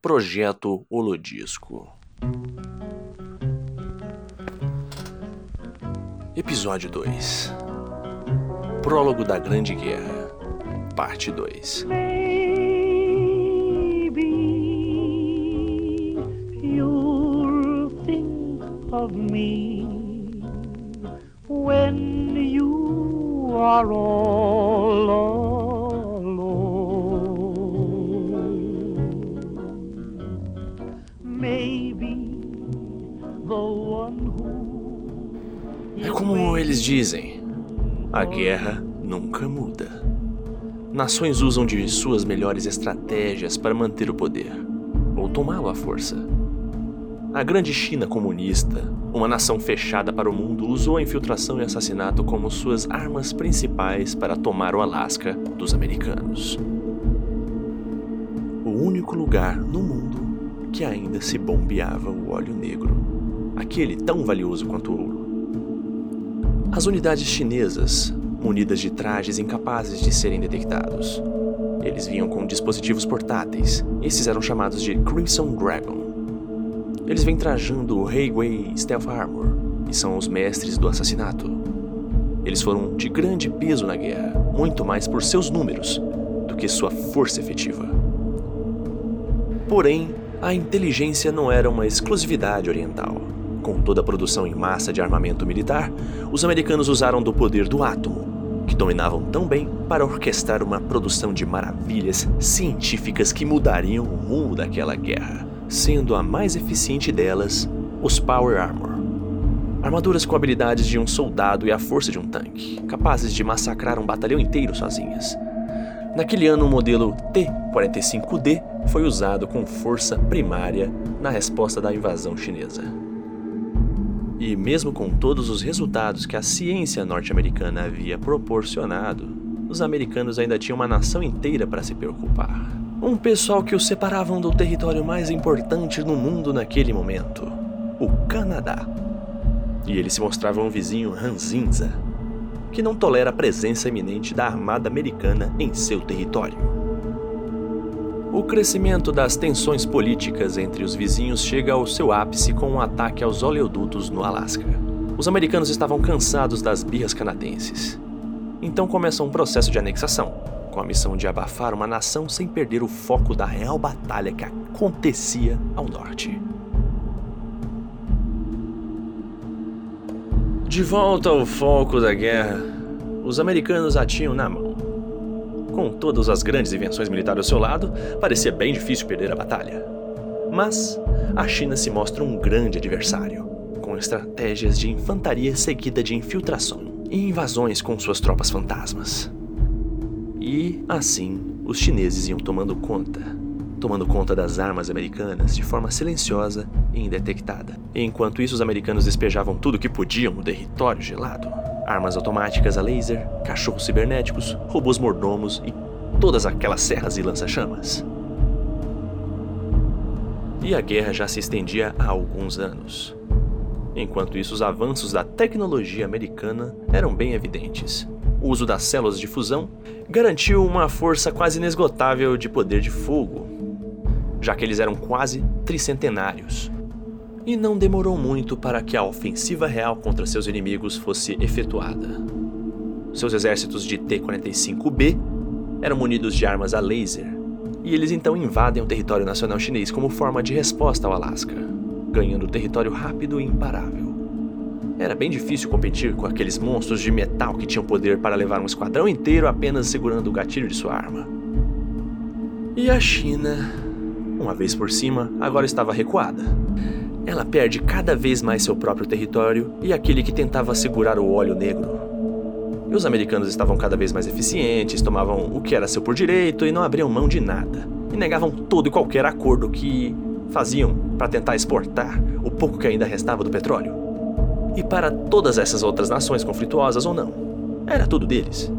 Projeto Holodisco. Episódio 2 Prólogo da Grande Guerra, Parte 2 of me when you are all alone. Como eles dizem: a guerra nunca muda. Nações usam de suas melhores estratégias para manter o poder, ou tomá-lo à força. A grande China comunista, uma nação fechada para o mundo, usou a infiltração e assassinato como suas armas principais para tomar o Alasca dos americanos. O único lugar no mundo que ainda se bombeava o óleo negro, aquele tão valioso quanto o ouro. As unidades chinesas, munidas de trajes incapazes de serem detectados. Eles vinham com dispositivos portáteis. Esses eram chamados de Crimson Dragon eles vêm trajando o Heigway Stealth Armor e são os mestres do assassinato. Eles foram de grande peso na guerra, muito mais por seus números do que sua força efetiva. Porém, a inteligência não era uma exclusividade oriental. Com toda a produção em massa de armamento militar, os americanos usaram do poder do átomo, que dominavam tão bem para orquestrar uma produção de maravilhas científicas que mudariam o mundo daquela guerra sendo a mais eficiente delas os Power Armor. Armaduras com habilidades de um soldado e a força de um tanque, capazes de massacrar um batalhão inteiro sozinhas. Naquele ano, o modelo T-45D foi usado com força primária na resposta da invasão chinesa. E mesmo com todos os resultados que a ciência norte-americana havia proporcionado, os americanos ainda tinham uma nação inteira para se preocupar. Um pessoal que os separavam do território mais importante no mundo naquele momento, o Canadá. E ele se mostrava um vizinho ranzinza, que não tolera a presença iminente da armada americana em seu território. O crescimento das tensões políticas entre os vizinhos chega ao seu ápice com um ataque aos oleodutos no Alasca. Os americanos estavam cansados das birras canadenses. Então começa um processo de anexação, com a missão de abafar uma nação sem perder o foco da real batalha que acontecia ao norte. De volta ao foco da guerra, os americanos a tinham na mão. Com todas as grandes invenções militares ao seu lado, parecia bem difícil perder a batalha. Mas a China se mostra um grande adversário, com estratégias de infantaria seguida de infiltração e invasões com suas tropas fantasmas. E, assim, os chineses iam tomando conta, tomando conta das armas americanas de forma silenciosa e indetectada. enquanto isso, os americanos despejavam tudo que podiam no território gelado: armas automáticas a laser, cachorros cibernéticos, robôs mordomos e todas aquelas serras e lança-chamas. E a guerra já se estendia há alguns anos. Enquanto isso, os avanços da tecnologia americana eram bem evidentes o uso das células de fusão garantiu uma força quase inesgotável de poder de fogo, já que eles eram quase tricentenários. E não demorou muito para que a ofensiva real contra seus inimigos fosse efetuada. Seus exércitos de T-45B eram munidos de armas a laser, e eles então invadem o território nacional chinês como forma de resposta ao Alasca, ganhando território rápido e imparável. Era bem difícil competir com aqueles monstros de metal que tinham poder para levar um esquadrão inteiro apenas segurando o gatilho de sua arma. E a China, uma vez por cima, agora estava recuada. Ela perde cada vez mais seu próprio território e aquele que tentava segurar o óleo negro. E os americanos estavam cada vez mais eficientes, tomavam o que era seu por direito e não abriam mão de nada. E negavam todo e qualquer acordo que faziam para tentar exportar o pouco que ainda restava do petróleo e para todas essas outras nações conflituosas ou não. Era tudo deles.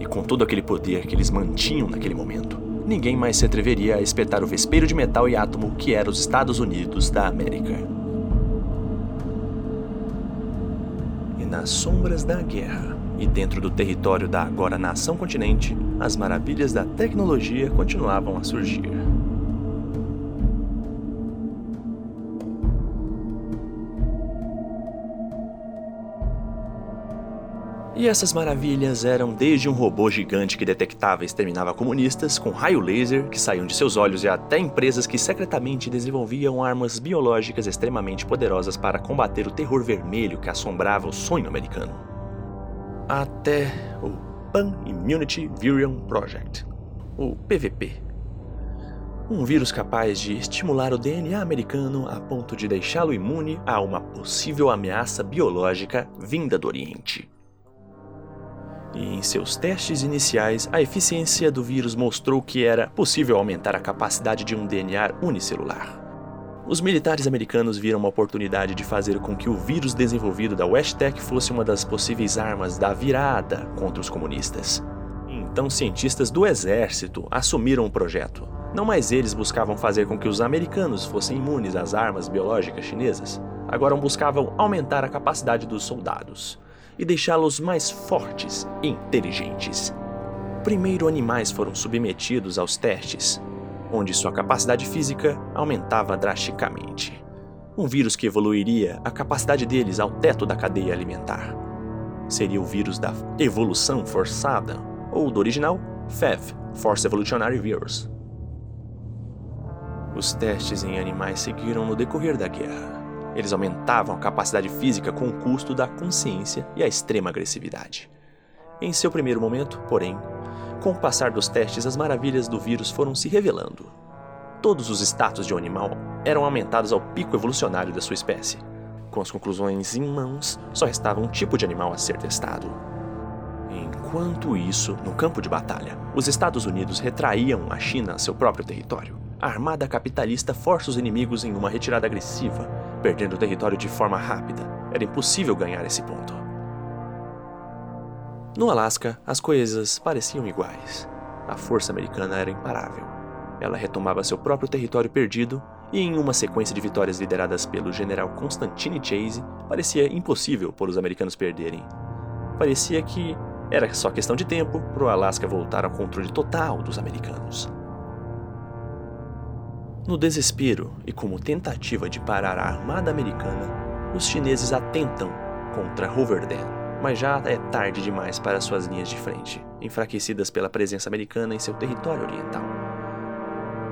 E com todo aquele poder que eles mantinham naquele momento, ninguém mais se atreveria a espetar o vespeiro de metal e átomo que era os Estados Unidos da América. E nas sombras da guerra, e dentro do território da agora nação continente, as maravilhas da tecnologia continuavam a surgir. E essas maravilhas eram desde um robô gigante que detectava e exterminava comunistas com raio laser que saíam de seus olhos e até empresas que secretamente desenvolviam armas biológicas extremamente poderosas para combater o terror vermelho que assombrava o sonho americano. Até o Pan Immunity Virion Project, o PVP. Um vírus capaz de estimular o DNA americano a ponto de deixá-lo imune a uma possível ameaça biológica vinda do Oriente e em seus testes iniciais, a eficiência do vírus mostrou que era possível aumentar a capacidade de um DNA unicelular. Os militares americanos viram uma oportunidade de fazer com que o vírus desenvolvido da WestTech fosse uma das possíveis armas da virada contra os comunistas. Então, cientistas do exército assumiram o projeto. Não mais eles buscavam fazer com que os americanos fossem imunes às armas biológicas chinesas, agora buscavam aumentar a capacidade dos soldados e deixá-los mais fortes e inteligentes. Primeiro, animais foram submetidos aos testes, onde sua capacidade física aumentava drasticamente. Um vírus que evoluiria a capacidade deles ao teto da cadeia alimentar. Seria o vírus da evolução forçada, ou do original, FEV, Force Evolutionary Virus. Os testes em animais seguiram no decorrer da guerra eles aumentavam a capacidade física com o custo da consciência e a extrema agressividade. Em seu primeiro momento, porém, com o passar dos testes, as maravilhas do vírus foram se revelando. Todos os status de um animal eram aumentados ao pico evolucionário da sua espécie. Com as conclusões em mãos, só restava um tipo de animal a ser testado. Enquanto isso, no campo de batalha, os Estados Unidos retraíam a China a seu próprio território. A armada capitalista força os inimigos em uma retirada agressiva, perdendo o território de forma rápida. Era impossível ganhar esse ponto. No Alasca, as coisas pareciam iguais. A força americana era imparável. Ela retomava seu próprio território perdido e, em uma sequência de vitórias lideradas pelo general Constantine Chase, parecia impossível por os americanos perderem. Parecia que era só questão de tempo para o Alasca voltar ao controle total dos americanos. No desespero e como tentativa de parar a armada americana, os chineses atentam contra Hoverdam, mas já é tarde demais para suas linhas de frente, enfraquecidas pela presença americana em seu território oriental.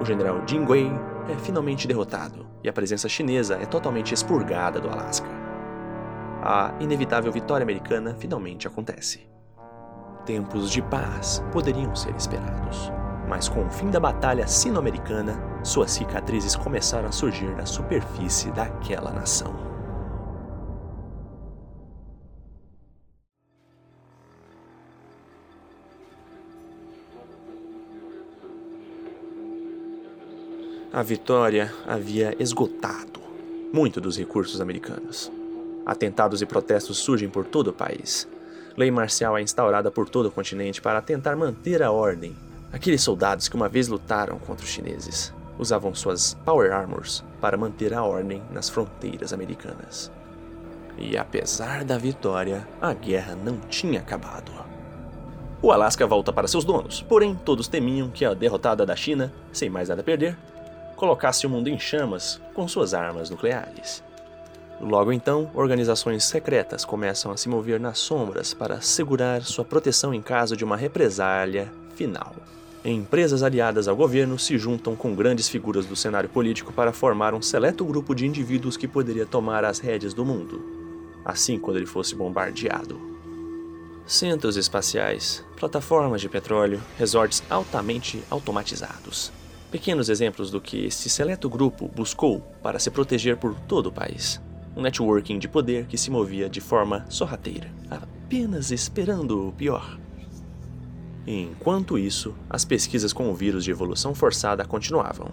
O general Jin Wei é finalmente derrotado e a presença chinesa é totalmente expurgada do Alasca. A inevitável vitória americana finalmente acontece. Tempos de paz poderiam ser esperados, mas com o fim da batalha sino-americana, suas cicatrizes começaram a surgir na superfície daquela nação. A vitória havia esgotado muito dos recursos americanos. Atentados e protestos surgem por todo o país. Lei marcial é instaurada por todo o continente para tentar manter a ordem. Aqueles soldados que uma vez lutaram contra os chineses usavam suas Power Armors para manter a ordem nas fronteiras americanas. E apesar da vitória, a guerra não tinha acabado. O Alasca volta para seus donos, porém todos temiam que a derrotada da China, sem mais nada a perder, colocasse o mundo em chamas com suas armas nucleares. Logo então, organizações secretas começam a se mover nas sombras para assegurar sua proteção em caso de uma represália final. Empresas aliadas ao governo se juntam com grandes figuras do cenário político para formar um seleto grupo de indivíduos que poderia tomar as rédeas do mundo, assim quando ele fosse bombardeado. Centros espaciais, plataformas de petróleo, resorts altamente automatizados. Pequenos exemplos do que esse seleto grupo buscou para se proteger por todo o país. Um networking de poder que se movia de forma sorrateira, apenas esperando o pior. Enquanto isso, as pesquisas com o vírus de evolução forçada continuavam,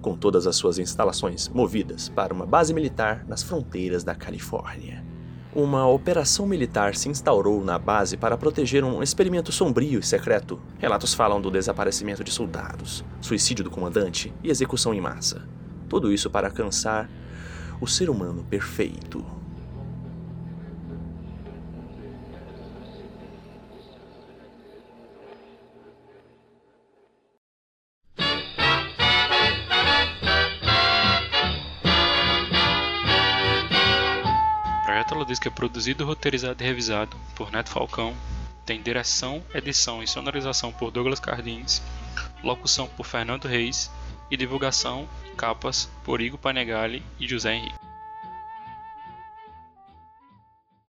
com todas as suas instalações movidas para uma base militar nas fronteiras da Califórnia. Uma operação militar se instaurou na base para proteger um experimento sombrio e secreto. Relatos falam do desaparecimento de soldados, suicídio do comandante e execução em massa. Tudo isso para alcançar o ser humano perfeito. Metalodisc é produzido, roteirizado e revisado por Neto Falcão, tem direção, edição e sonorização por Douglas Cardins, locução por Fernando Reis e divulgação e capas por Igor Panegali e José Henrique.